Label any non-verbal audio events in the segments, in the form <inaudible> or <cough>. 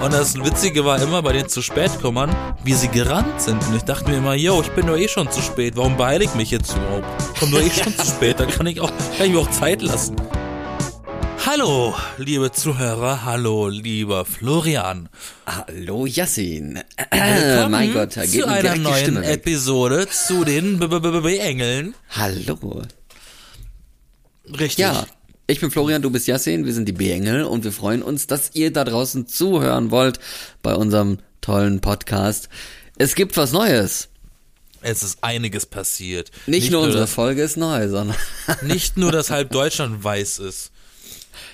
Und das Witzige war immer bei den zu spät kommern, wie sie gerannt sind. Und ich dachte mir immer, yo, ich bin doch eh schon zu spät. Warum beeile ich mich jetzt überhaupt? Ich komme doch eh schon zu spät. Da kann ich auch, kann ich mir auch Zeit lassen. Hallo, liebe Zuhörer. Hallo, lieber Florian. Hallo Yassin. Willkommen mein Gott, da geht zu einer neuen. Episode zu den B -B -B -B Engeln. Hallo. Richtig. Ja, ich bin Florian, du bist Yassin, wir sind die B-Engel und wir freuen uns, dass ihr da draußen zuhören wollt bei unserem tollen Podcast. Es gibt was Neues. Es ist einiges passiert. Nicht, nur unsere dass, Folge ist neu, sondern <laughs> nicht nur, dass halb Deutschland weiß ist.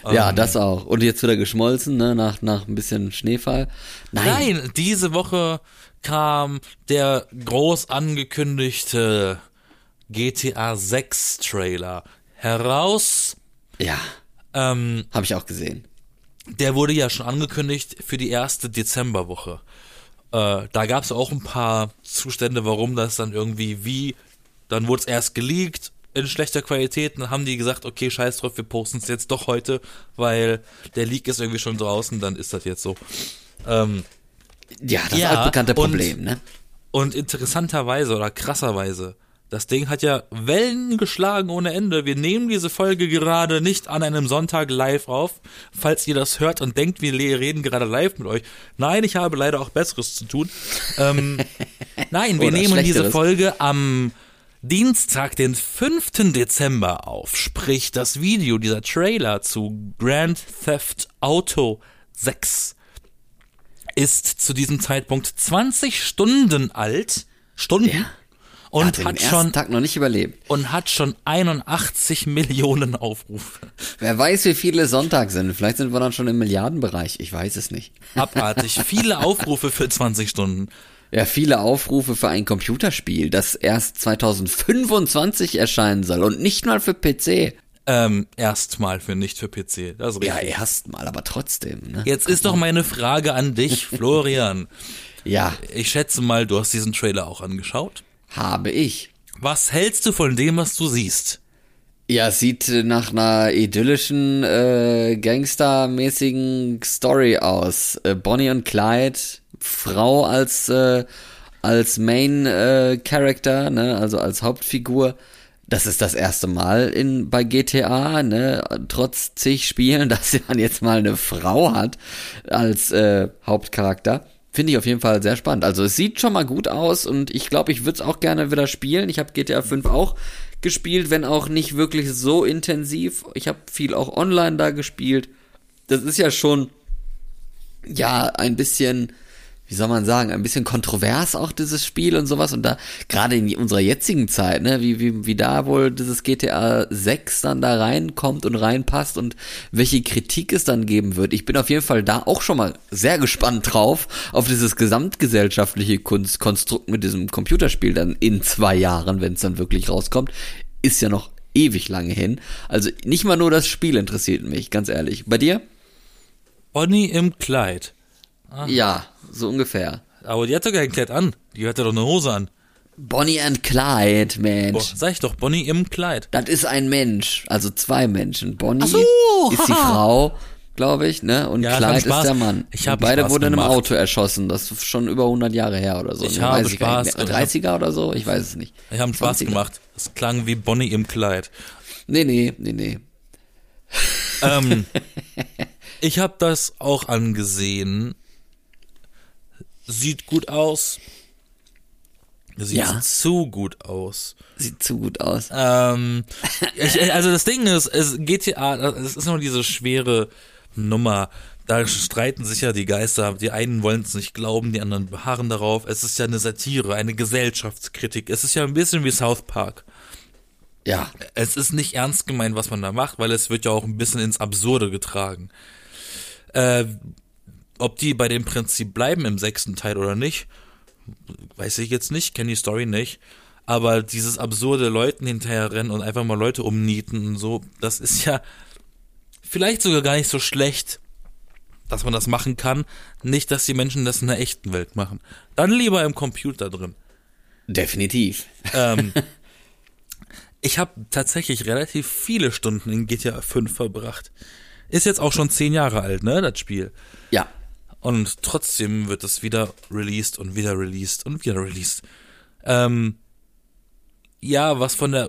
ja, Ähm, das auch. Und jetzt wieder geschmolzen, ne, nach nach ein bisschen Schneefall. Nein. Nein, diese Woche kam der groß angekündigte GTA 6 Trailer heraus. Ja, Ähm, habe ich auch gesehen. der wurde ja schon angekündigt für die erste Dezemberwoche. Äh, da gab es auch ein paar Zustände, warum das dann irgendwie wie, dann wurde es erst geleakt in schlechter Qualität, dann haben die gesagt, okay, scheiß drauf, wir posten es jetzt doch heute, weil der Leak ist irgendwie schon draußen, dann ist das jetzt so. Ähm, Ja, das Ja, altbekannte und- Problem, ne? Und interessanterweise oder krasserweise, das Ding hat ja Wellen geschlagen ohne Ende. Wir nehmen diese Folge gerade nicht an einem Sonntag live auf. Falls ihr das hört und denkt, wir reden gerade live mit euch. Nein, ich habe leider auch Besseres zu tun. Ähm, <laughs> nein, wir Oder nehmen diese. Folge am Dienstag, den 5. Dezember auf. Sprich, das Video, dieser Trailer zu Grand Theft Auto 6 ist zu diesem Zeitpunkt 20 Stunden alt. Stunden. Ja. Und hat, hat, schon, Tag noch nicht überlebt. und hat schon 81 Millionen Aufrufe. Wer weiß, wie viele Sonntag sind. Vielleicht sind wir dann schon im Milliardenbereich. Ich weiß es nicht. Abartig. <laughs> Viele Aufrufe für 20 Stunden. Ja, viele Aufrufe für ein Computerspiel, das erst 2025 erscheinen soll und nicht mal für PC. Ähm, erstmal für nicht für PC. Das ist Ja, richtig. erstmal, aber trotzdem, ne? Jetzt ist doch meine Frage an dich, <laughs> Florian. Ja, Ich schätze mal, du hast diesen Trailer auch angeschaut. Habe ich. Was hältst du von dem, was du siehst? Ja, es sieht äh, nach einer idyllischen, äh, gangstermäßigen Story aus. Äh, Bonnie und Clyde, Frau als, äh, als Main äh, Character, ne, also als Hauptfigur. Das ist das erste Mal in bei GTA, ne, trotz zig Spielen, <laughs> dass man jetzt mal eine Frau hat als äh, Hauptcharakter. Finde ich auf jeden Fall sehr spannend. Also es sieht schon mal gut aus und ich glaube, ich würde es auch gerne wieder spielen. Ich habe GTA 5 auch gespielt, wenn auch nicht wirklich so intensiv. Ich habe viel auch online da gespielt. Das ist ja schon ja ein bisschen, wie soll man sagen, ein bisschen kontrovers auch dieses Spiel und sowas und da gerade in unserer jetzigen Zeit, ne, wie wie wie da wohl dieses GTA 6 dann da reinkommt und reinpasst und welche Kritik es dann geben wird. Ich bin auf jeden Fall da auch schon mal sehr gespannt drauf auf dieses gesamtgesellschaftliche Kunst Konstrukt mit diesem Computerspiel dann in zwei Jahren, wenn es dann wirklich rauskommt, ist ja noch ewig lange hin. Also nicht mal nur das Spiel interessiert mich, ganz ehrlich. Bei dir? Bonnie im Kleid. Ja, so ungefähr. Aber die hat doch kein Kleid an. Die hatte doch eine Hose an. Bonnie and Clyde, Boah, Mensch. sag ich doch, Bonnie im Kleid. Das ist ein Mensch, also zwei Menschen. Bonnie so, ist die. Frau, glaube ich, ne? Und Ja, ich Clyde ist der Mann. Ich hab Und Beide Spaß wurden in einem. Auto erschossen. Das ist schon über 100 Jahre her oder so. Ich ne? habe Weiß ich Spaß, aber ich 30er oder so? Ich weiß es nicht. Wir haben Spaß 20er. gemacht. Es klang wie Bonnie im Kleid. Nee, nee, nee, nee. Ähm, <laughs> ich habe das auch angesehen. Sieht gut aus. Sieht Ja. zu gut aus. Sieht zu gut aus. Ähm, ich, also das Ding ist, es GTA, es ist nur diese schwere Nummer. Da streiten sich ja die Geister. Die einen wollen es nicht glauben, die anderen beharren darauf. Es ist ja eine Satire, eine Gesellschaftskritik. Es ist ja ein bisschen wie South Park. Ja, Es ist nicht ernst gemeint, was man da macht, weil es wird ja auch ein bisschen ins Absurde getragen. Äh, ob die bei dem Prinzip bleiben im sechsten Teil oder nicht, weiß ich jetzt nicht, kenne die Story nicht. Aber dieses absurde Leuten hinterherrennen und einfach mal Leute umnieten und so, das ist ja vielleicht sogar gar nicht so schlecht, dass man das machen kann. Nicht, dass die Menschen das in der echten Welt machen. Dann lieber im Computer drin. definitiv. Ähm, <laughs> ich habe tatsächlich relativ viele Stunden in GTA 5 verbracht. Ist jetzt auch schon zehn Jahre alt, ne, das Spiel. Ja. Und trotzdem wird es wieder released und wieder released und wieder released. Ähm, ja, was von der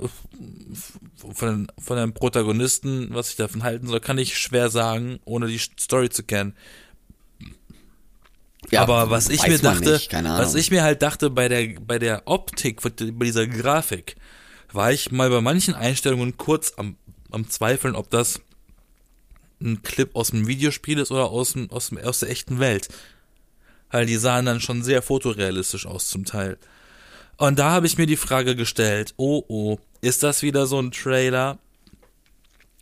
von, von dem Protagonisten, was ich davon halten soll, kann ich schwer sagen, ohne die Story zu kennen. Ja, Aber was ich mir dachte, nicht, was ich mir halt dachte bei der bei der Optik, bei dieser Grafik, war ich mal bei manchen Einstellungen kurz am, am Zweifeln, ob das ein Clip aus dem Videospiel ist oder aus, dem, aus, dem, aus der echten Welt. Weil die sahen dann schon sehr fotorealistisch aus zum Teil. Und da habe ich mir die Frage gestellt, oh oh, ist das wieder so ein Trailer,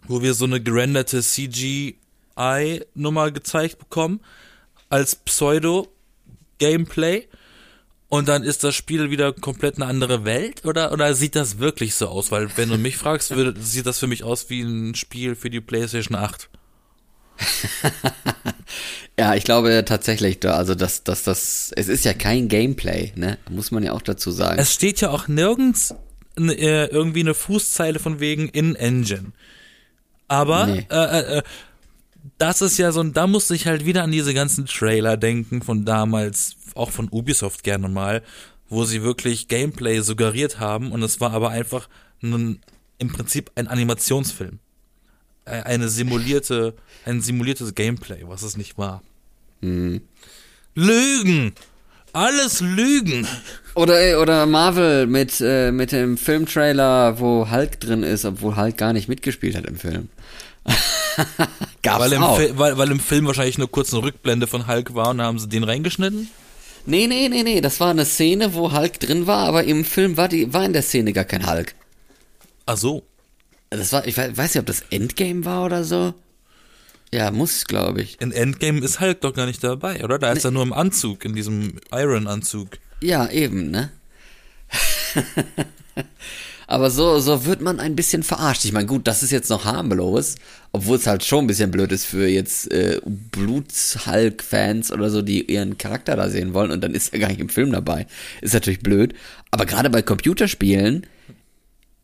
wo wir so eine gerenderte CGI-Nummer gezeigt bekommen, als Pseudo-Gameplay? Und dann ist das Spiel wieder komplett eine andere Welt? Oder, oder sieht das wirklich so aus? Weil, wenn du mich fragst, würde, sieht das für mich aus wie ein Spiel für die PlayStation 8. <laughs> Ja, ich glaube tatsächlich, also dass das, das, es ist ja kein Gameplay, ne? Muss man ja auch dazu sagen. Es steht ja auch nirgends äh, irgendwie eine Fußzeile von wegen In-Engine. Aber Nee. äh, äh, das ist ja so, ein- da musste ich halt wieder an diese ganzen Trailer denken von damals, auch von Ubisoft gerne mal, wo sie wirklich Gameplay suggeriert haben und es war aber einfach ein, im Prinzip ein Animationsfilm. Äh, Eine simulierte, ein simuliertes Gameplay, was es nicht war. Lügen! Alles Lügen! Oder, ey, oder Marvel mit, äh, mit dem Filmtrailer, wo Hulk drin ist, obwohl Hulk gar nicht mitgespielt hat im Film. <laughs> Gab's Weil im, auch. Fi- weil, weil im Film wahrscheinlich nur kurz eine Rückblende von Hulk war und haben sie den reingeschnitten. Nee, nee, nee, nee, das war eine Szene, wo Hulk drin war, aber im Film war die, war in der Szene gar kein Hulk. Ach so. Das war, ich weiß nicht, ob das Endgame war oder so. Ja, muss, glaube ich. In Endgame ist Hulk doch gar nicht dabei, oder? Da ist er nur im Anzug, in diesem Iron-Anzug. Ja, eben, ne? <laughs> Aber so, so wird man ein bisschen verarscht. Ich meine, gut, das ist jetzt noch harmlos, obwohl es halt schon ein bisschen blöd ist für jetzt äh, Bluts-Hulk-Fans oder so, die ihren Charakter da sehen wollen und dann ist er gar nicht im Film dabei. Ist natürlich blöd. Aber gerade bei Computerspielen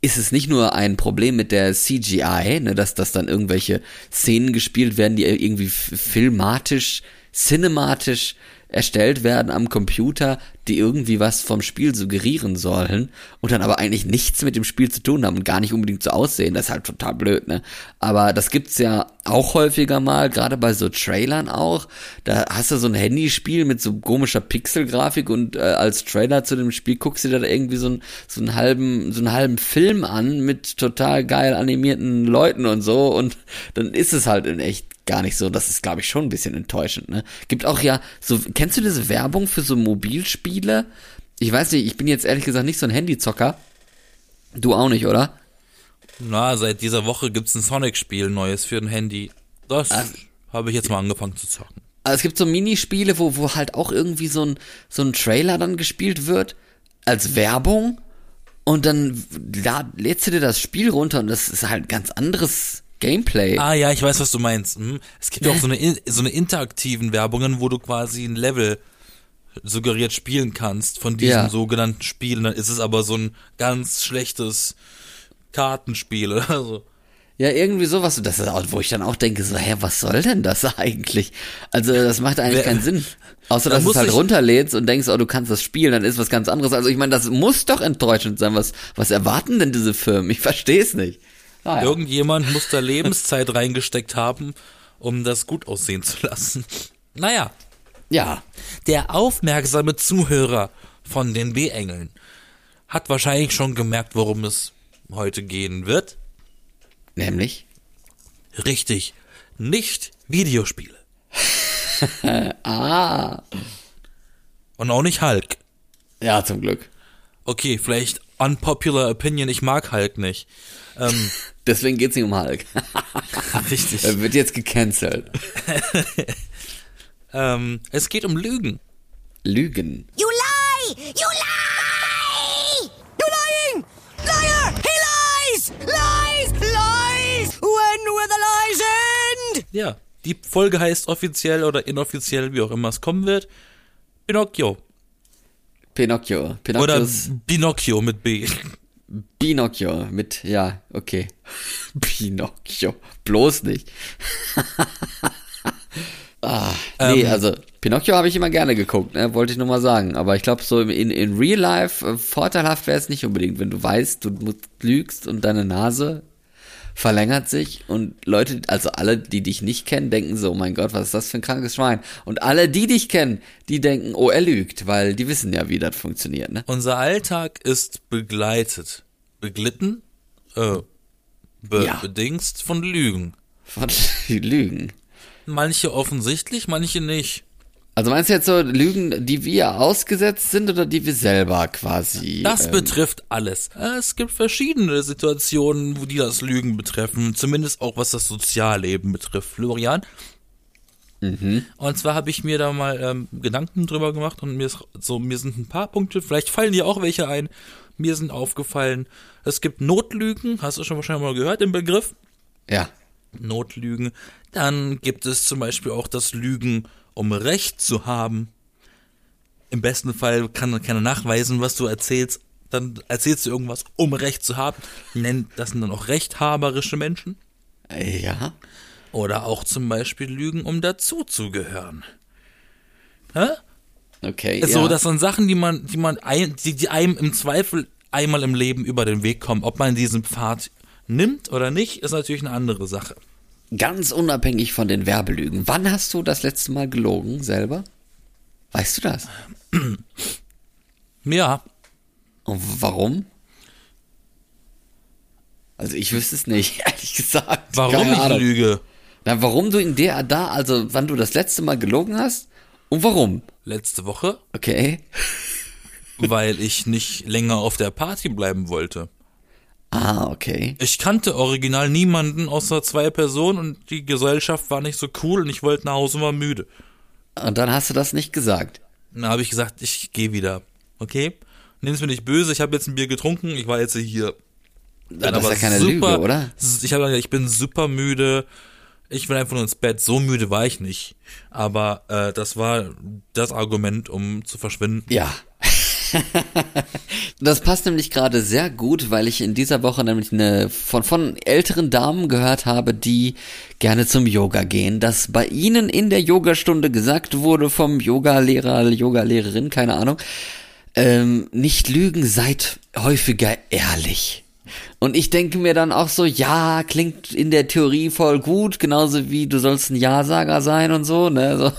ist es nicht nur ein Problem mit der CGI, ne, dass, dass dann irgendwelche Szenen gespielt werden, die irgendwie filmatisch, cinematisch erstellt werden am Computer, die irgendwie was vom Spiel suggerieren sollen und dann aber eigentlich nichts mit dem Spiel zu tun haben und gar nicht unbedingt so aussehen. Das ist halt total blöd, ne? Aber das gibt's ja auch häufiger mal, gerade bei so Trailern auch. Da hast du so ein Handyspiel mit so komischer Pixelgrafik und äh, als Trailer zu dem Spiel guckst du dir da irgendwie so, ein, so einen halben, so einen halben Film an mit total geil animierten Leuten und so und dann ist es halt in echt gar nicht so. Das ist, glaube ich, schon ein bisschen enttäuschend, ne? Gibt auch ja so, kennst du diese Werbung für so Mobilspiele? Ich weiß nicht, ich bin jetzt ehrlich gesagt nicht so ein Handyzocker. Du auch nicht, oder? Na, seit dieser Woche gibt's ein Sonic-Spiel Neues für ein Handy. Das habe ich jetzt mal angefangen zu zocken. Also es gibt so Minispiele, wo, wo halt auch irgendwie so ein, so ein Trailer dann gespielt wird, als Werbung. Und dann da, lädst du dir das Spiel runter und das ist halt ganz anderes Gameplay. Ah ja, ich weiß, was du meinst. Hm. Es gibt ja auch so eine, in- so eine interaktiven Werbungen, wo du quasi ein Level suggeriert spielen kannst von diesem Ja. sogenannten Spiel. Und dann ist es aber so ein ganz schlechtes Kartenspiel oder so. Ja, irgendwie sowas. Das ist auch, wo ich dann auch denke, so, hä, was soll denn das <laughs> eigentlich? Also, das macht eigentlich keinen Sinn. Außer, Da dass du es halt runterlädst und denkst, oh, du kannst das spielen, dann ist was ganz anderes. Also, ich meine, das muss doch enttäuschend sein. Was, was erwarten denn diese Firmen? Ich verstehe es nicht. Ah, ja. Irgendjemand muss da Lebenszeit reingesteckt haben, um das gut aussehen zu lassen. Naja, ja. der aufmerksame Zuhörer von den B-Engeln hat wahrscheinlich schon gemerkt, worum es heute gehen wird. Nämlich? Richtig, nicht Videospiele. <laughs> Ah. Und auch nicht Hulk. Ja, zum Glück. Okay, vielleicht unpopular opinion, ich mag Hulk nicht. Ähm, <laughs> Deswegen geht's nicht um Hulk. <laughs> richtig. er wird jetzt gecancelt. <laughs> Ähm, es geht um Lügen. Lügen. You lie! You lie! You're lying! Liar! He lies! Lies! Lies! When will the lies end? Ja, die Folge heißt offiziell oder inoffiziell, wie auch immer es kommen wird, Pinocchio. Pinocchio. Oder Pinocchios Binocchio mit B. Pinocchio mit, ja, okay. <laughs> Pinocchio. Bloß nicht. <laughs> ah, nee, Ähm, also, Pinocchio habe ich immer gerne geguckt, ne? wollte ich nur mal sagen. Aber ich glaube, so in, in Real Life äh, vorteilhaft wäre es nicht unbedingt, wenn du weißt, du lügst und deine Nase verlängert sich und Leute, also alle, die dich nicht kennen, denken so, oh mein Gott, was ist das für ein krankes Schwein? Und alle, die dich kennen, die denken, oh, er lügt, weil die wissen ja, wie das funktioniert, ne? Unser Alltag ist begleitet, beglitten, äh, be Ja. bedingst von Lügen. Von <laughs> Lügen. Manche offensichtlich, manche nicht. Also meinst du jetzt so Lügen, die wir ausgesetzt sind oder die wir selber quasi? Das ähm, betrifft alles. Es gibt verschiedene Situationen, wo die das Lügen betreffen, zumindest auch was das Sozialleben betrifft. Florian? Und zwar habe ich mir da mal ähm, Gedanken drüber gemacht und mir ist so, mir sind ein paar Punkte, vielleicht fallen dir auch welche ein. Mir sind aufgefallen, es gibt Notlügen, hast du schon wahrscheinlich mal gehört, den Begriff? ja. Notlügen. Dann gibt es zum Beispiel auch das Lügen, um Recht zu haben. Im besten Fall kann keiner nachweisen, was du erzählst. Dann erzählst du irgendwas, um Recht zu haben. Nennt das sind dann auch rechthaberische Menschen. Ja. Oder auch zum Beispiel Lügen, um dazuzugehören. Hä? Okay. Ist ja. So, das sind Sachen, die man, die man, ein, die, die einem im Zweifel einmal im Leben über den Weg kommen. Ob man diesen Pfad nimmt oder nicht, ist natürlich eine andere Sache. Ganz unabhängig von den Werbelügen. Wann hast du das letzte Mal gelogen selber? Weißt du das? Ja, Und warum? Also ich wüsste es nicht, <laughs> ehrlich gesagt. warum Keine ich Ahnung. lüge? Na, warum du in der da, also wann du das letzte Mal gelogen hast und warum? Letzte Woche, Okay. weil ich nicht länger auf der Party bleiben wollte. Ah, okay. Ich kannte original niemanden außer zwei Personen und die Gesellschaft war nicht so cool und ich wollte nach Hause und war müde. Und dann hast du das nicht gesagt. Dann habe ich gesagt, ich gehe wieder. Okay? Nimm's mir nicht böse, ich habe jetzt ein Bier getrunken, ich war jetzt hier. Bin das ist ja keine Lüge, oder? Ich gesagt, ich bin super müde. Ich will einfach nur ins Bett. So müde war ich nicht. Aber äh, das war das Argument, um zu verschwinden. Ja. <laughs> das passt nämlich gerade sehr gut, weil ich in dieser Woche nämlich eine von, von älteren Damen gehört habe, die gerne zum Yoga gehen, dass bei ihnen in der Yogastunde gesagt wurde vom Yogalehrer, Yogalehrerin, keine Ahnung, ähm, nicht lügen, seid häufiger ehrlich. Und ich denke mir dann auch so, ja, klingt in der Theorie voll gut, genauso wie du sollst ein Ja-Sager sein und so, ne? So,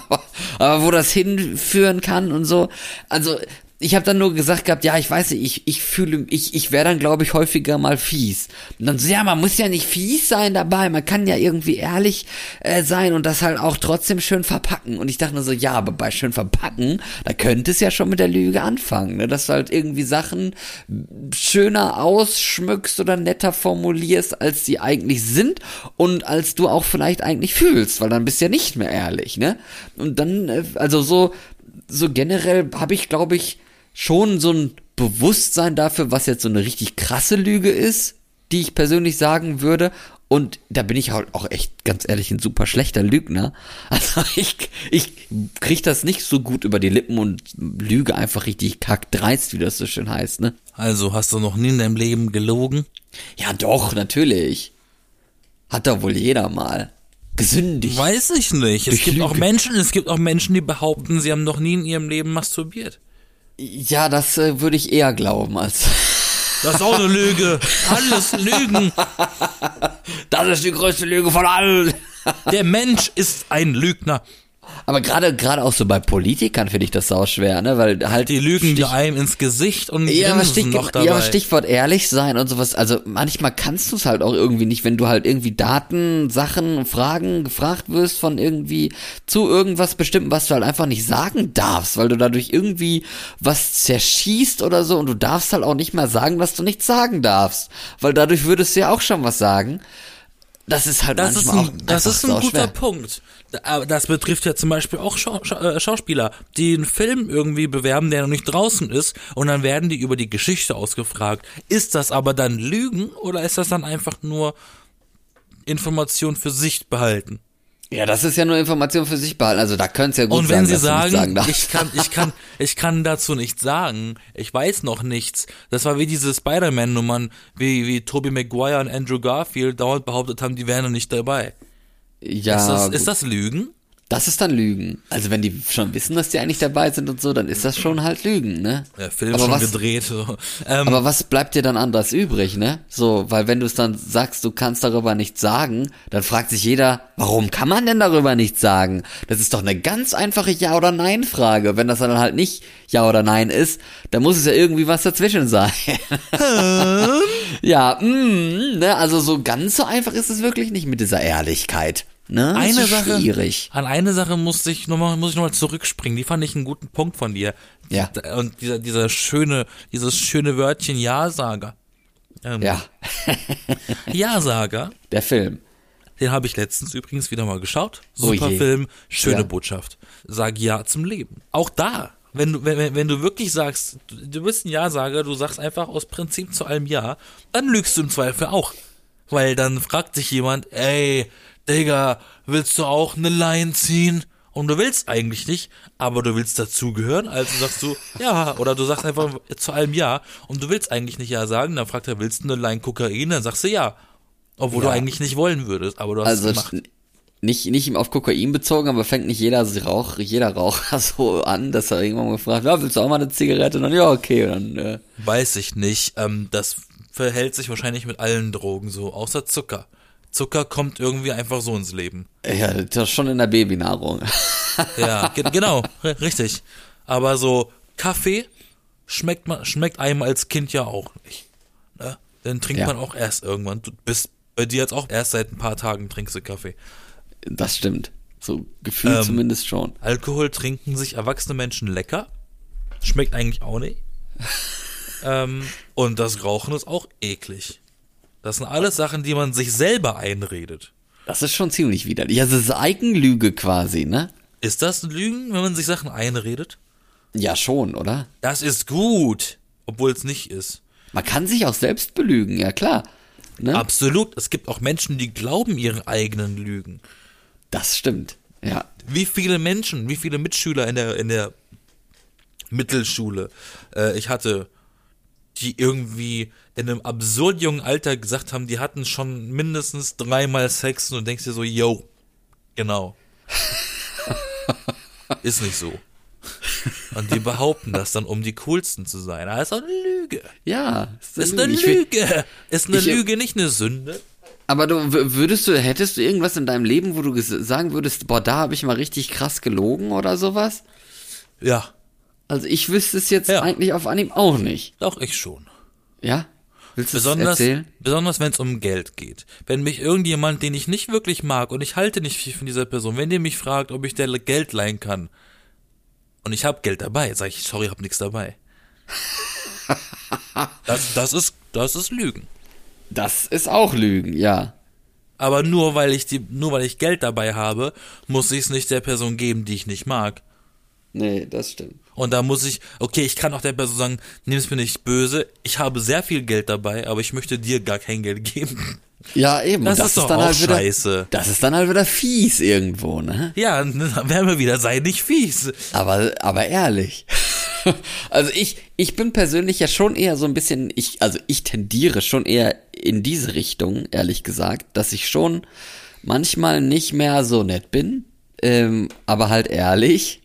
<laughs> aber wo das hinführen kann und so. Also, ich habe dann nur gesagt gehabt, ja, ich weiß nicht, ich, ich fühle, ich, ich wäre dann, glaube ich, häufiger mal fies. Und dann so, ja, man muss ja nicht fies sein dabei, man kann ja irgendwie ehrlich äh, sein und das halt auch trotzdem schön verpacken. Und ich dachte nur so, ja, aber bei schön verpacken, da könnte es ja schon mit der Lüge anfangen, ne? dass du halt irgendwie Sachen schöner ausschmückst oder netter formulierst, als sie eigentlich sind und als du auch vielleicht eigentlich fühlst, weil dann bist du ja nicht mehr ehrlich, ne? Und dann, äh, also so, so generell habe ich, glaube ich, schon so ein Bewusstsein dafür, was jetzt so eine richtig krasse Lüge ist, die ich persönlich sagen würde. Und da bin ich halt auch echt, ganz ehrlich, ein super schlechter Lügner. <laughs> Also ich, ich krieg das nicht so gut über die Lippen und lüge einfach richtig kackdreist, wie das so schön heißt, ne? Also hast du noch nie in deinem Leben gelogen? Ja, doch, natürlich. Hat doch wohl jeder mal. Gesündigt. Weiß ich nicht. Es Durch gibt auch Lüge. Menschen, es gibt auch Menschen, die behaupten, sie haben noch nie in ihrem Leben masturbiert. Ja, das äh, würde ich eher glauben als. <laughs> Das ist auch eine Lüge. Alles Lügen. Das ist die größte Lüge von allen. Der Mensch ist ein Lügner. Aber gerade gerade auch so bei Politikern finde ich das sau schwer, ne? Weil halt Die lügen Stich- dir einem ins Gesicht und ja, aber, Stich, noch dabei. ja, aber Stichwort ehrlich sein und sowas. Also manchmal kannst du es halt auch irgendwie nicht, wenn du halt irgendwie Daten, Sachen, Fragen gefragt wirst von irgendwie zu irgendwas bestimmten, was du halt einfach nicht sagen darfst, weil du dadurch irgendwie was zerschießt oder so und du darfst halt auch nicht mehr sagen, dass du nichts sagen darfst, weil dadurch würdest du ja auch schon was sagen. Das ist halt Das ist manchmal ein, auch das ist ein guter Punkt. Aber das betrifft ja zum Beispiel auch Schau äh, Schauspieler, die einen Film irgendwie bewerben, der noch nicht draußen ist, und dann werden die über die Geschichte ausgefragt. Ist das aber dann Lügen oder ist das dann einfach nur Information für sich behalten? Ja, das ist ja nur Information für sich behalten. Also da könnte es ja gut Und wenn sein, sie sagen, darfst. ich kann, ich kann, <laughs> ich kann dazu nichts sagen, ich weiß noch nichts. Das war wie diese Spider-Man-Nummern, wie, wie Tobey Maguire und Andrew Garfield dauernd behauptet haben, die wären noch nicht dabei. Ja, ist, das, ist das Lügen? Das ist dann Lügen. Also wenn die schon wissen, dass die eigentlich dabei sind und so, dann ist das schon halt Lügen, ne? Der Film Aber schon was- gedreht. So. Ähm, Aber was bleibt dir dann anderes übrig, ne? So, weil wenn du es dann sagst, du kannst darüber nichts sagen, dann fragt sich jeder, warum kann man denn darüber nichts sagen? Das ist doch eine ganz einfache Ja- oder Nein-Frage. Wenn das dann halt nicht Ja oder Nein ist, dann muss es ja irgendwie was dazwischen sein. <laughs> ja, mm, ne? Also so ganz so einfach ist es wirklich nicht mit dieser Ehrlichkeit. Ne? Eine ist Sache, schwierig. an eine Sache muss ich nochmal, muss ich noch mal zurückspringen. Die fand ich einen guten Punkt von dir. Ja. Und dieser, dieser schöne, dieses schöne Wörtchen Ja-Sager. Ähm, Ja, <laughs> Ja-Sager, der Film. den habe ich letztens übrigens wieder mal geschaut. Oh Super je. Film, schöne Ja. Botschaft. Sag Ja zum Leben. Auch da, wenn du, wenn, wenn- du wirklich sagst, du, du bist ein Ja-Sager, du sagst einfach aus Prinzip zu allem Ja, dann lügst du im Zweifel auch. Weil dann fragt sich jemand, ey, Digga, willst du auch eine Line ziehen? Und du willst eigentlich nicht, aber du willst dazugehören, also sagst du <laughs> ja, oder du sagst einfach zu allem ja und du willst eigentlich nicht ja sagen, dann fragt er, willst du eine Line Kokain? Dann sagst du ja. Obwohl Ja. du eigentlich nicht wollen würdest, aber du hast Also es gemacht. nicht, nicht auf Kokain bezogen, aber fängt nicht jeder Rauch, jeder Raucher <laughs> so an, dass er irgendwann mal fragt, ja, willst du auch mal eine Zigarette? Und dann, ja, okay, und dann, äh, Weiß ich nicht. Ähm, das verhält sich wahrscheinlich mit allen Drogen so, außer Zucker. Zucker kommt irgendwie einfach so ins Leben. ja, das ist schon in der Babynahrung. Ja, ge genau, richtig. Aber so Kaffee schmeckt man, schmeckt einem als Kind ja auch nicht. Ne? Den trinkt Ja. man auch erst irgendwann. Du bist bei dir jetzt auch erst seit ein paar Tagen trinkst du Kaffee. Das stimmt. So gefühlt Ähm, zumindest schon. Alkohol trinken sich erwachsene Menschen lecker. Schmeckt eigentlich auch nicht. <laughs> ähm, und das Rauchen ist auch eklig. Das sind alles Sachen, die man sich selber einredet. Das ist schon ziemlich widerlich. Also das ist Eigenlüge quasi, ne? Ist das Lügen, wenn man sich Sachen einredet? Ja, schon, oder? Das ist gut, obwohl es nicht ist. Man kann sich auch selbst belügen, ja klar. Ne? Absolut. Es gibt auch Menschen, die glauben ihren eigenen Lügen. Das stimmt. Ja. Wie viele Menschen, wie viele Mitschüler in der, in der Mittelschule äh, ich hatte, die irgendwie in einem absurd jungen Alter gesagt haben, die hatten schon mindestens dreimal Sex und du denkst dir so, yo, genau. <laughs> Ist nicht so. Und die behaupten das dann, um die coolsten zu sein. Das ist doch eine Lüge. Ja. Ist eine Ich will- Lüge. Ist eine ich- Lüge nicht eine Sünde? Aber du würdest du, hättest du irgendwas in deinem Leben, wo du sagen würdest, boah, da habe ich mal richtig krass gelogen oder sowas? Ja, Also ich wüsste es jetzt Ja. eigentlich auf Anhieb auch nicht. doch ich schon. Ja? Willst du es Besonders, erzählen? besonders wenn es um Geld geht. Wenn mich irgendjemand, den ich nicht wirklich mag und ich halte nicht viel von dieser Person, wenn der mich fragt, ob ich der Geld leihen kann und ich habe Geld dabei, sage ich, sorry, hab nichts dabei. <laughs> Das, das ist, das ist Lügen. Das ist auch Lügen, ja. Aber nur weil ich die, nur weil ich Geld dabei habe, muss ich es nicht der Person geben, die ich nicht mag. Nee, das stimmt. Und da muss ich, okay, ich kann auch der Person sagen, nimm es mir nicht böse, ich habe sehr viel Geld dabei, aber ich möchte dir gar kein Geld geben. Ja, eben. Das ist doch dann auch halt wieder, scheiße. Das ist dann halt wieder fies irgendwo, ne? Ja, <laughs> dann wären wir wieder, sei nicht fies. Aber, aber ehrlich. <laughs> Also ich, ich bin persönlich ja schon eher so ein bisschen, ich, also ich tendiere schon eher in diese Richtung, ehrlich gesagt, dass ich schon manchmal nicht mehr so nett bin, ähm, aber halt ehrlich.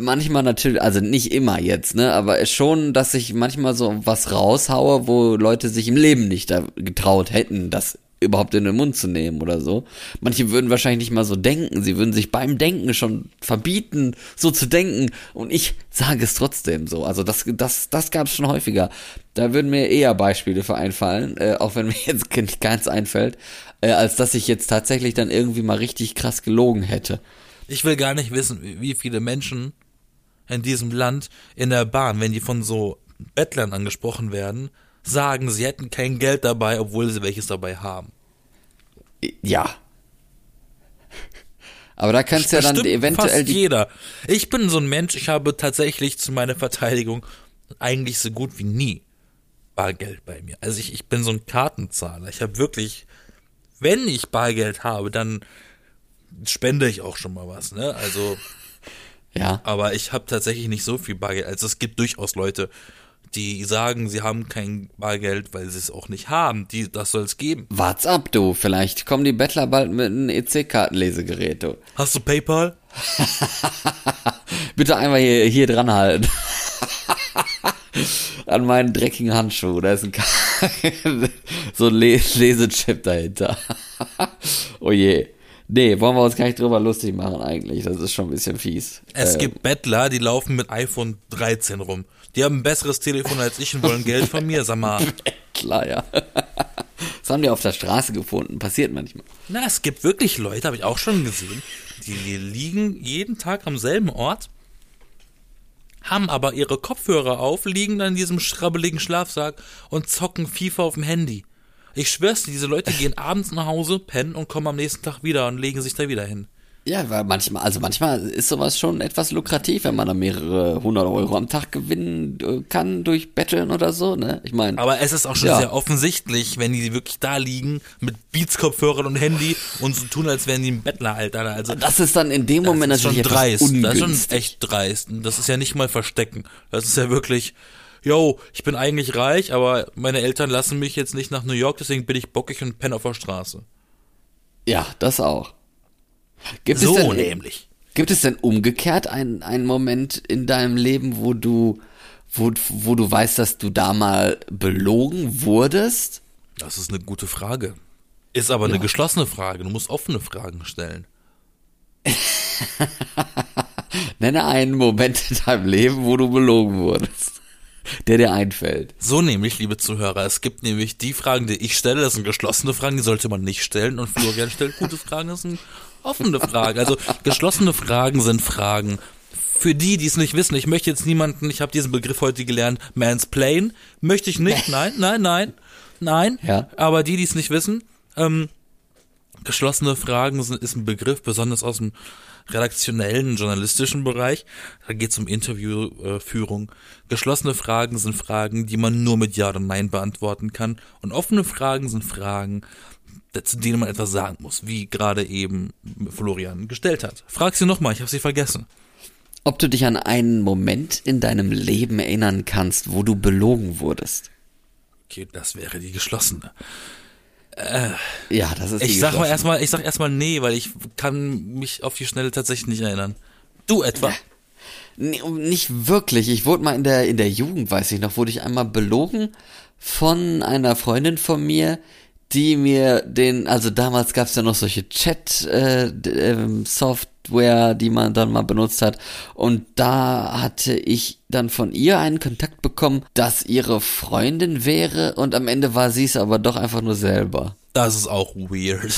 Manchmal natürlich, also nicht immer jetzt, ne, aber schon, dass ich manchmal so was raushaue, wo Leute sich im Leben nicht da getraut hätten, das überhaupt in den Mund zu nehmen oder so. Manche würden wahrscheinlich nicht mal so denken, sie würden sich beim Denken schon verbieten, so zu denken und ich sage es trotzdem so. Also das, das, das gab es schon häufiger. Da würden mir eher Beispiele für einfallen, äh, auch wenn <laughs> mir jetzt keins einfällt, äh, als dass ich jetzt tatsächlich dann irgendwie mal richtig krass gelogen hätte. Ich will gar nicht wissen, wie- wie viele Menschen in diesem Land in der Bahn, wenn die von so Bettlern angesprochen werden, sagen, sie hätten kein Geld dabei, obwohl sie welches dabei haben. Ja. Aber da kannst du ja dann eventuell fast jeder. Ich bin so ein Mensch, ich habe tatsächlich zu meiner Verteidigung eigentlich so gut wie nie Bargeld bei mir. Also ich, ich bin so ein Kartenzahler. Ich habe wirklich, wenn ich Bargeld habe, dann spende ich auch schon mal was, ne? Also, Ja. aber ich habe tatsächlich nicht so viel Bargeld. Also es gibt durchaus Leute, die sagen, sie haben kein Bargeld, weil sie es auch nicht haben. Die, das soll es geben. Wart's ab, du. Vielleicht kommen die Bettler bald mit einem EC-Kartenlesegerät, du. Hast du PayPal? <laughs> Bitte einmal hier, hier dran halten. <laughs> An meinen dreckigen Handschuh. Da ist ein Ka <laughs> so ein Le Lesechip dahinter. oh je. Nee, wollen wir uns gar nicht drüber lustig machen eigentlich. Das ist schon ein bisschen fies. Es Äh, gibt Bettler, die laufen mit iPhone 13 rum. Die haben ein besseres Telefon als ich und wollen Geld von mir. Sag mal, <laughs> Klar, ja. Das haben die auf der Straße gefunden. Passiert manchmal. na, es gibt wirklich Leute, habe ich auch schon gesehen, die liegen jeden Tag am selben Ort, haben aber ihre Kopfhörer auf, liegen dann in diesem schrabbeligen Schlafsack und zocken FIFA auf dem Handy. Ich schwör's dir, diese Leute gehen abends nach Hause, pennen und kommen am nächsten Tag wieder und legen sich da wieder hin. Ja, weil manchmal, also manchmal ist sowas schon etwas lukrativ, wenn man da mehrere hundert Euro am Tag gewinnen äh, kann durch Betteln oder so, ne? Ich meine. Aber es ist auch schon Ja. sehr offensichtlich, wenn die wirklich da liegen mit Beats-Kopfhörern und Handy und so tun, als wären die im Bettler, Alter. Also Das ist dann in dem Moment das ist schon natürlich dreist. Das ist schon echt dreist. Und Das ist ja nicht mal Verstecken. Das ist ja wirklich, yo, ich bin eigentlich reich, aber meine Eltern lassen mich jetzt nicht nach New York, deswegen bin ich bockig und penne auf der Straße. Ja, das auch. Gibt So es denn, nämlich. Gibt es denn umgekehrt einen, einen Moment in deinem Leben, wo du, wo, wo du weißt, dass du da mal belogen wurdest? Das ist eine gute Frage. Ist aber eine geschlossene Frage. Du musst offene Fragen stellen. <laughs> Nenne einen Moment in deinem Leben, wo du belogen wurdest. <laughs> Der dir einfällt. So nämlich, liebe Zuhörer, es gibt nämlich die Fragen, die ich stelle, das sind geschlossene Fragen, die sollte man nicht stellen. Und Florian stellt gute Fragen, das sind offene Fragen. Also geschlossene Fragen sind Fragen. Für die, die es nicht wissen, ich möchte jetzt niemanden, ich habe diesen Begriff heute gelernt, mansplain, möchte ich nicht, <laughs> nein, nein, nein, nein. Ja. Aber die, die es nicht wissen, ähm, geschlossene Fragen sind, ist ein Begriff, besonders aus dem redaktionellen, journalistischen Bereich. Da geht es um Interviewführung. Geschlossene Fragen sind Fragen, die man nur mit Ja oder Nein beantworten kann. Und offene Fragen sind Fragen, zu denen man etwas sagen muss, wie gerade eben Florian gestellt hat. Frag sie nochmal, ich habe sie vergessen. Ob du dich an einen Moment in deinem Leben erinnern kannst, wo du belogen wurdest. Okay, das wäre die geschlossene. Ja, das ist Ich sag mal erstmal, ich sag erstmal nee, weil ich kann mich auf die Schnelle tatsächlich nicht erinnern. Du etwa? Nee, nicht wirklich. Ich wurde mal in der, in der Jugend, weiß ich noch, wurde ich einmal belogen von einer Freundin von mir, die mir den, also damals gab es ja noch solche Chat-Software, die man dann mal benutzt hat. Und da hatte ich dann von ihr einen Kontakt bekommen, dass ihre Freundin wäre und am Ende war sie es aber doch einfach nur selber. Das ist auch weird.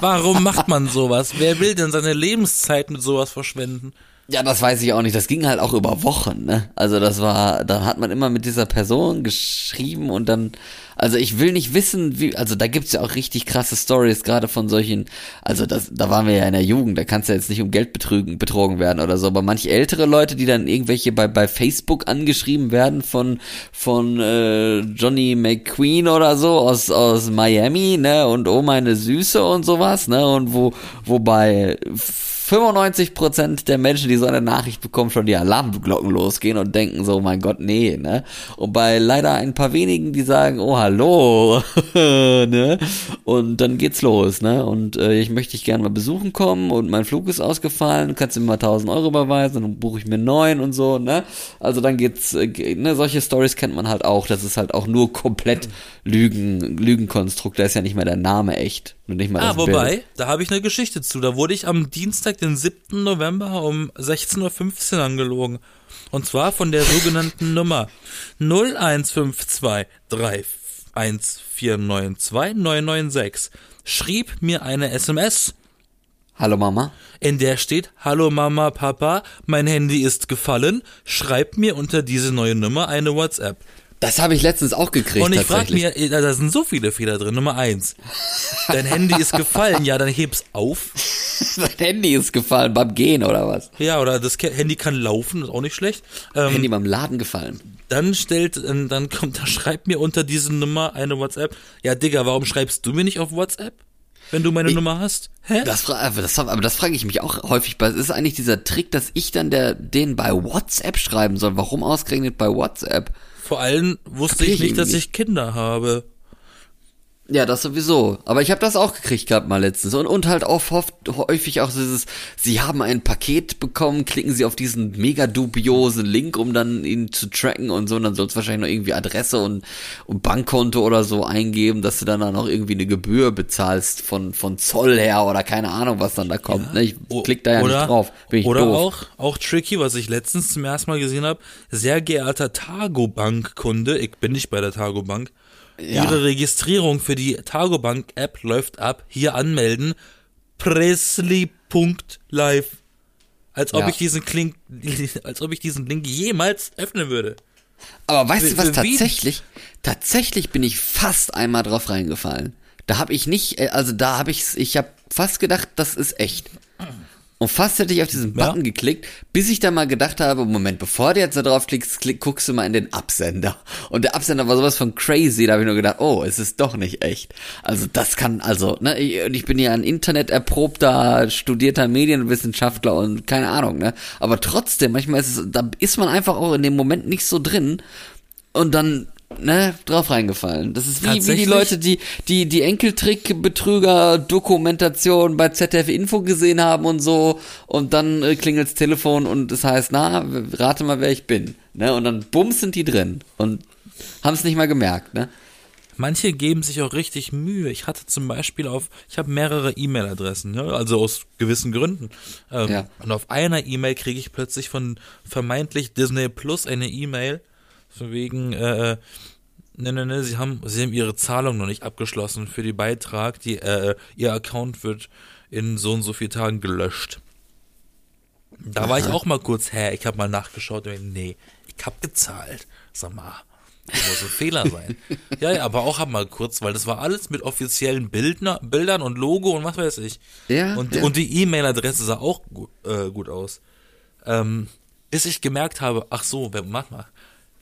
Warum macht man sowas? Wer will denn seine Lebenszeit mit sowas verschwenden? Ja, das weiß ich auch nicht. Das ging halt auch über Wochen, ne? Also das war, dann hat man immer mit dieser Person geschrieben und dann, also ich will nicht wissen, wie, also da gibt's ja auch richtig krasse Stories, gerade von solchen, also das, da waren wir ja in der Jugend, da kannst du jetzt nicht um Geld betrügen, betrogen werden oder so, aber manche ältere Leute, die dann irgendwelche bei, bei Facebook angeschrieben werden von, von äh, Johnny McQueen oder so aus, aus Miami, ne? Und oh meine Süße und sowas, ne? Und wo, wobei 95% der Menschen, die so eine Nachricht bekommen, schon die Alarmglocken losgehen und denken so, mein Gott, nee, ne? Und bei leider ein paar wenigen, die sagen, oh, hallo, <laughs> ne? Und dann geht's los, ne? Und äh, ich möchte dich gerne mal besuchen kommen und mein Flug ist ausgefallen, kannst du mir mal 1000 Euro überweisen, dann buche ich mir neun und so, ne? Also dann geht's, äh, ne? Solche Stories kennt man halt auch, das ist halt auch nur komplett Lügen, Lügenkonstrukt, da ist ja nicht mehr der Name echt. Und nicht mal Ah, das wobei, Bild. da habe ich eine Geschichte zu. Da wurde ich am Dienstag, den 7. November um 16.15 Uhr angelogen. Und zwar von der sogenannten Nummer 0152311492996 schrieb mir eine SMS, Hallo Mama. in der steht, Hallo Mama, Papa, mein Handy ist gefallen, schreib mir unter diese neue Nummer eine WhatsApp. Das habe ich letztens auch gekriegt. Und ich frage mir, da sind so viele Fehler drin. Nummer eins, dein Handy ist gefallen, ja, dann heb's auf. <laughs> Sein Handy ist gefallen beim Gehen oder was? Ja, oder das Handy kann laufen, ist auch nicht schlecht. Ähm, Handy beim Laden gefallen. Dann stellt, äh, dann kommt, <laughs> da schreibt mir unter diese Nummer eine WhatsApp. Ja, Digga, warum schreibst du mir nicht auf WhatsApp? wenn du meine Ich- Nummer hast? Hä? Das, das, aber das frage ich mich auch häufig. Es ist eigentlich dieser Trick, dass ich dann der, den bei WhatsApp schreiben soll. Warum ausgerechnet bei WhatsApp? Vor allem wusste ich ich nicht, dass ich Kinder habe. Ja, das sowieso. Aber ich habe das auch gekriegt gehabt mal letztens. Und, und halt auch oft, häufig auch dieses, Sie haben ein Paket bekommen, klicken Sie auf diesen mega dubiosen Link, um dann ihn zu tracken und so. Und dann sollst wahrscheinlich noch irgendwie Adresse und, und Bankkonto oder so eingeben, dass du dann, dann noch irgendwie eine Gebühr bezahlst von, von Zoll her oder keine Ahnung, was dann da kommt. Ne? Ich klick da ja nicht drauf. Bin ich oder doof. auch, auch tricky, was ich letztens zum ersten Mal gesehen habe. Sehr geehrter Targobank-Kunde, ich bin nicht bei der Targobank. Ja. Ihre Registrierung für die Targobank-App läuft ab. Hier anmelden. Presley.live. Als ob Ja. ich diesen Link, <laughs> als ob ich diesen Link jemals öffnen würde. Aber weißt Für- du was tatsächlich? Tatsächlich bin ich fast einmal drauf reingefallen. Da habe ich nicht, äh, also da habe ich, ich habe fast gedacht, das ist echt. Und fast hätte ich auf diesen Ja. Button geklickt, bis ich dann mal gedacht habe, Moment, bevor du jetzt da drauf klickst, klick, guckst du mal in den Absender. Und der Absender war sowas von crazy, da habe ich nur gedacht, oh, es ist doch nicht echt. Also das kann, also, ne, ich, und ich bin ja ein Internet erprobter, studierter Medienwissenschaftler und keine Ahnung, ne. Aber trotzdem, manchmal ist es, da ist man einfach auch in dem Moment nicht so drin und dann ne, drauf reingefallen. Das ist wie, wie die? Leute, die die die Enkeltrick-Betrüger-Dokumentation bei ZDF Info gesehen haben und so und dann äh, klingelt's Telefon und es heißt, na, rate mal, wer ich bin. Ne? Und dann bums sind die drin und haben es nicht mal gemerkt. Ne? Manche geben sich auch richtig Mühe. Ich hatte zum Beispiel auf, ich habe mehrere E-Mail-Adressen, ne? also aus gewissen Gründen. Ähm, Ja. Und auf einer E-Mail kriege ich plötzlich von vermeintlich Disney Plus eine E-Mail, von wegen, äh, ne, ne, ne, sie haben, sie haben ihre Zahlung noch nicht abgeschlossen für die Beitrag, die, äh, ihr Account wird in so und so vielen Tagen gelöscht. Da war ich auch mal kurz, hä, ich habe mal nachgeschaut und ich, nee, ich hab gezahlt. Sag mal, das muss ein Fehler sein. <laughs> Ja, ja, aber auch hab mal kurz, weil das war alles mit offiziellen Bildner, Bildern und Logo und was weiß ich. Ja, Und, ja. und die E-Mail-Adresse sah auch gut, äh, gut aus. Ähm, bis ich gemerkt habe, ach so, wer- mach mal,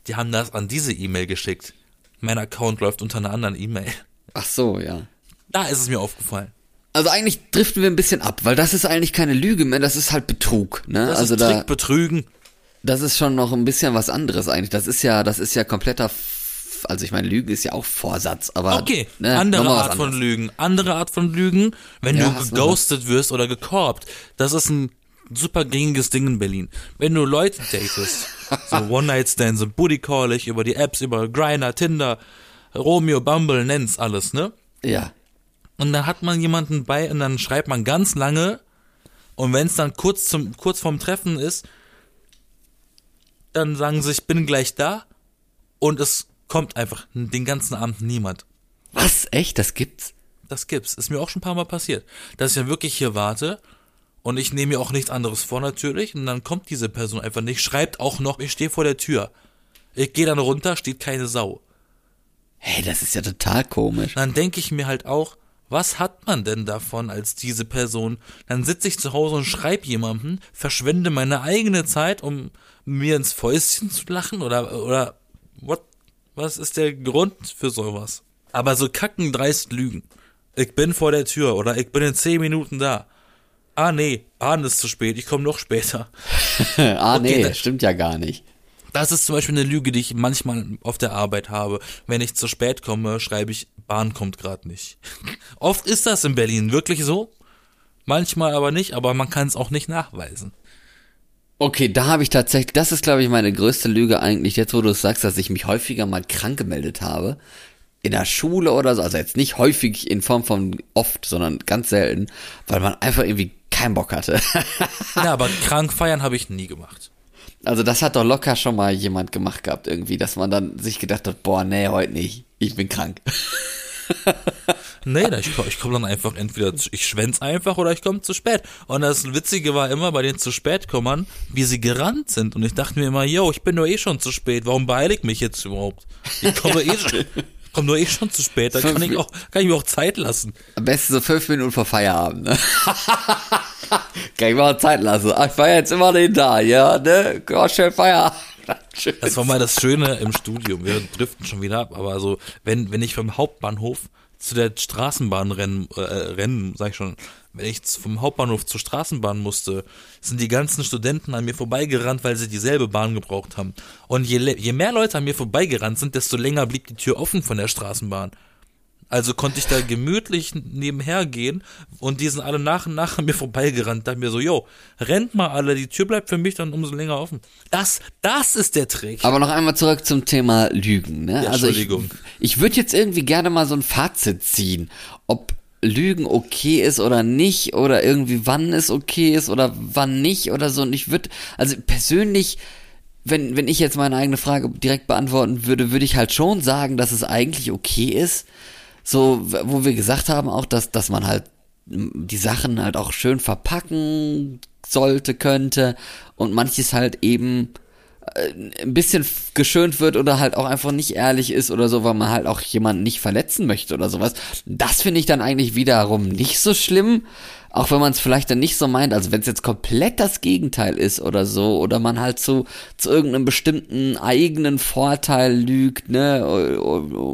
die haben das an diese E-Mail geschickt. Mein Account läuft unter einer anderen E-Mail. Ach so, ja. Da ist es mir aufgefallen. Also eigentlich driften wir ein bisschen ab, weil das ist eigentlich keine Lüge mehr, das ist halt Betrug. Ne? Das also ist da, Trick, Betrügen. Das ist schon noch ein bisschen was anderes eigentlich. Das ist ja, das ist ja kompletter, also ich meine, Lügen ist ja auch Vorsatz, aber Okay, ne, andere Art von. Lügen. Andere Art von Lügen, wenn Ja, du geghostet wirst oder gekorbt. Das ist ein super gängiges Ding in Berlin. Wenn du Leute datest, so <laughs> One-Night-Stands und Booty-Call ich über die Apps, über Grindr, Tinder, Romeo, Bumble, nenn's alles, ne? Ja, Und dann hat man jemanden bei und dann schreibt man ganz lange und wenn es dann kurz zum kurz vorm Treffen ist, dann sagen sie, ich bin gleich da und es kommt einfach den ganzen Abend niemand. was? Echt? Das gibt's? Das gibt's. Ist mir auch schon ein paar Mal passiert. Dass ich dann wirklich hier warte und ich nehme mir auch nichts anderes vor natürlich und dann kommt diese Person einfach nicht, schreibt auch noch, ich stehe vor der Tür. Ich gehe dann runter, steht keine Sau. Hey, das ist ja total komisch. Dann denke ich mir halt auch, was hat man denn davon als diese Person? Dann sitze ich zu Hause und schreibe jemandem, verschwende meine eigene Zeit, um mir ins Fäustchen zu lachen oder oder what? Was ist der Grund für sowas? Aber so kackendreist lügen. Ich bin vor der Tür oder ich bin in zehn Minuten da. Ah nee, Bahn ist zu spät, ich komme noch später. <laughs> ah, Okay, nee, da- stimmt ja gar nicht. Das ist zum Beispiel eine Lüge, die ich manchmal auf der Arbeit habe. Wenn ich zu spät komme, schreibe ich, Bahn kommt gerade nicht. <laughs> Oft ist das in Berlin wirklich so. Manchmal aber nicht, aber man kann es auch nicht nachweisen. Okay, da habe ich tatsächlich, das ist glaube ich meine größte Lüge eigentlich, jetzt wo du es sagst, dass ich mich häufiger mal krank gemeldet habe. In der Schule oder so, also jetzt nicht häufig in Form von oft, sondern ganz selten, weil man einfach irgendwie keinen Bock hatte. <laughs> Ja, aber krank feiern habe ich nie gemacht. Also das hat doch locker schon mal jemand gemacht gehabt irgendwie, dass man dann sich gedacht hat, boah, nee, heute nicht, ich bin krank. Nee, <laughs> ich, ich komme dann einfach entweder, ich schwänz einfach oder ich komme zu spät. Und das Witzige war immer bei den zu spät kommern, wie sie gerannt sind. Und ich dachte mir immer, yo, ich bin doch eh schon zu spät, warum beeile ich mich jetzt überhaupt? Ich komme <laughs> eh schon, komm doch eh schon zu spät, da kann ich auch, kann ich mir auch Zeit lassen. Am besten so fünf Minuten vor Feierabend, ne? <laughs> Kann ich mal Zeit lassen. Ach, ich war jetzt immer nicht da, ja, ne? Ja, schön Feierabend. <laughs> Tschüss. Das war mal das Schöne im Studium. Wir driften schon wieder ab, aber so, wenn, wenn ich vom Hauptbahnhof zu der Straßenbahnrennen, äh, Rennen, sag ich schon, wenn ich vom Hauptbahnhof zur Straßenbahn musste, sind die ganzen Studenten an mir vorbeigerannt, weil sie dieselbe Bahn gebraucht haben. Und je, je mehr Leute an mir vorbeigerannt sind, desto länger blieb die Tür offen von der Straßenbahn. Also konnte ich da gemütlich nebenher gehen und die sind alle nach und nach an mir vorbeigerannt. Dachte mir so, yo, rennt mal alle, die Tür bleibt für mich dann umso länger offen. Das, das ist der Trick. Aber noch einmal zurück zum Thema Lügen. Ne? Ja, also ich, Entschuldigung. ich würde jetzt irgendwie gerne mal so ein Fazit ziehen, ob Lügen okay ist oder nicht oder irgendwie wann es okay ist oder wann nicht oder so. Und ich würde, also persönlich, wenn, wenn ich jetzt meine eigene Frage direkt beantworten würde, würde ich halt schon sagen, dass es eigentlich okay ist. So, wo wir gesagt haben auch, dass, dass man halt die Sachen halt auch schön verpacken sollte, könnte und manches halt eben äh, ein bisschen geschönt wird oder halt auch einfach nicht ehrlich ist oder so, weil man halt auch jemanden nicht verletzen möchte oder sowas. Das finde ich dann eigentlich wiederum nicht so schlimm, auch wenn man es vielleicht dann nicht so meint, also wenn es jetzt komplett das Gegenteil ist oder so, oder man halt zu, zu irgendeinem bestimmten eigenen Vorteil lügt, ne,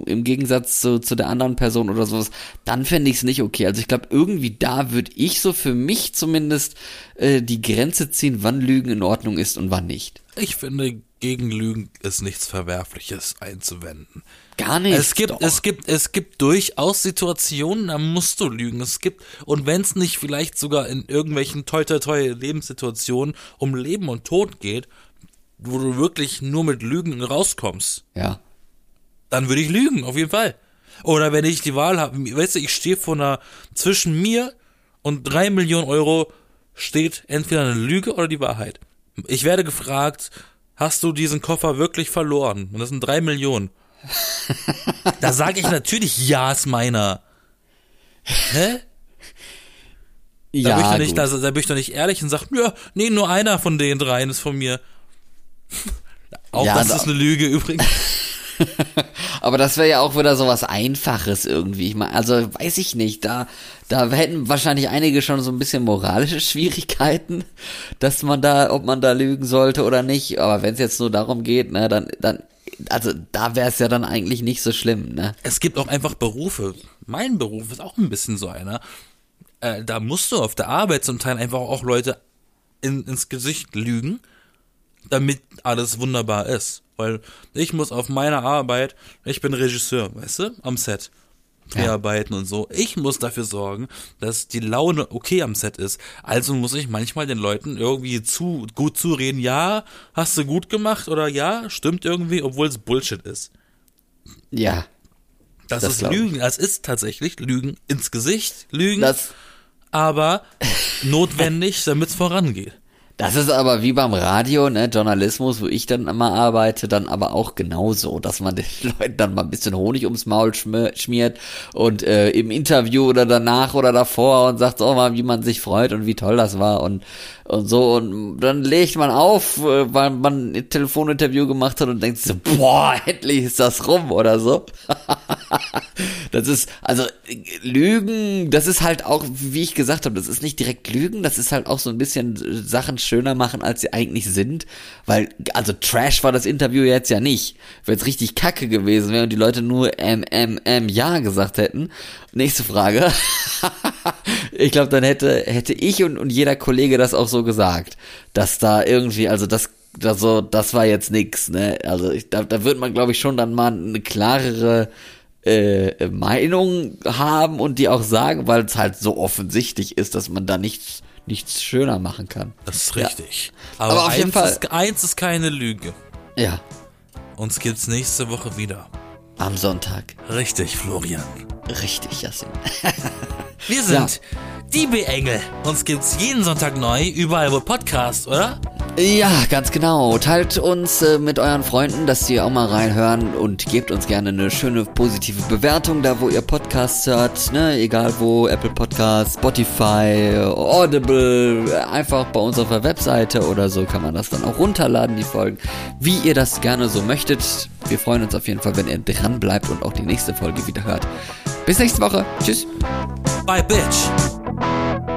im Gegensatz zu, zu der anderen Person oder sowas, dann fände ich es nicht okay. Also ich glaube, irgendwie da würde ich so für mich zumindest äh, die Grenze ziehen, wann Lügen in Ordnung ist und wann nicht. Ich finde, gegen Lügen ist nichts Verwerfliches einzuwenden. Gar nicht. Es gibt, doch. es gibt, es gibt durchaus Situationen, da musst du lügen. Es gibt, und wenn es nicht vielleicht sogar in irgendwelchen toi toi toi Lebenssituationen um Leben und Tod geht, wo du wirklich nur mit Lügen rauskommst, Ja. dann würde ich lügen, auf jeden Fall. Oder wenn ich die Wahl habe, weißt du, ich stehe vor einer, zwischen mir und drei Millionen Euro steht entweder eine Lüge oder die Wahrheit. Ich werde gefragt, hast du diesen Koffer wirklich verloren? Und das sind drei Millionen. Da sage ich natürlich, ja, ist meiner. Hä? Da, Ja, bin ich doch nicht, da, da bin ich doch nicht ehrlich und sag, ja, nee, nur einer von den dreien ist von mir. Auch Ja, das da- ist eine Lüge übrigens. <laughs> Aber das wäre ja auch wieder so was Einfaches irgendwie. Ich meine, also weiß ich nicht, da, da hätten wahrscheinlich einige schon so ein bisschen moralische Schwierigkeiten, dass man da, ob man da lügen sollte oder nicht. Aber wenn es jetzt nur darum geht, ne, dann, dann, also da wäre es ja dann eigentlich nicht so schlimm, ne? es gibt auch einfach Berufe. Mein Beruf ist auch ein bisschen so einer. Äh, da musst du auf der Arbeit zum Teil einfach auch Leute in, ins Gesicht lügen, damit alles wunderbar ist. Weil ich muss auf meiner Arbeit, ich bin Regisseur, weißt du, am Set. Dreharbeiten und so. Ich muss dafür sorgen, dass die Laune okay am Set ist. Also muss ich manchmal den Leuten irgendwie zu gut zureden, ja, hast du gut gemacht oder ja, stimmt irgendwie, obwohl es Bullshit ist. Ja. Das, Das ist. Lügen. Das ist tatsächlich Lügen ins Gesicht, Lügen, Das, aber <laughs> notwendig, damit es vorangeht. Das ist aber wie beim Radio, ne, Journalismus, wo ich dann immer arbeite, dann aber auch genauso, dass man <laughs> den Leuten dann mal ein bisschen Honig ums Maul schmi- schmiert und äh, im Interview oder danach oder davor und sagt auch mal, wie man sich freut und wie toll das war und und so und dann legt man auf, äh, weil man ein Telefoninterview gemacht hat und denkt so, boah, <laughs> endlich ist das rum oder so. <laughs> Das ist, also Lügen, das ist halt auch, wie ich gesagt habe, das ist nicht direkt Lügen, das ist halt auch so ein bisschen Sachen schöner machen, als sie eigentlich sind. Weil, also Trash war das Interview jetzt ja nicht. Wenn es richtig kacke gewesen wäre und die Leute nur M, M, M, ja gesagt hätten. Nächste Frage. <laughs> ich glaube, dann hätte, hätte ich und, und jeder Kollege das auch so gesagt. Dass da irgendwie, also das also das war jetzt nix, ne? Also ich, da, da wird man, glaube ich, schon dann mal eine klarere äh, Meinung haben und die auch sagen, weil es halt so offensichtlich ist, dass man da nichts nichts schöner machen kann. Das ist Ja. richtig. Aber, Aber auf eins, jeden Fall- Ist, eins ist keine Lüge. Ja, Uns gibt's nächste Woche wieder. am Sonntag. Richtig, Florian. Richtig, Jasmin. Wir sind die B-Engel. Uns gibt's jeden Sonntag neu, überall wo Podcast, oder? Ja, ganz genau. Teilt uns äh, mit euren Freunden, dass sie auch mal reinhören und gebt uns gerne eine schöne positive Bewertung, da wo ihr Podcasts hört, ne? Egal wo, Apple Podcasts, Spotify, Audible, einfach bei uns auf der Webseite oder so kann man das dann auch runterladen, die Folgen, wie ihr das gerne so möchtet. Wir freuen uns auf jeden Fall, wenn ihr dran bleibt und auch die nächste Folge wieder hört. Bis nächste Woche. Tschüss. Bye, Bitch. Música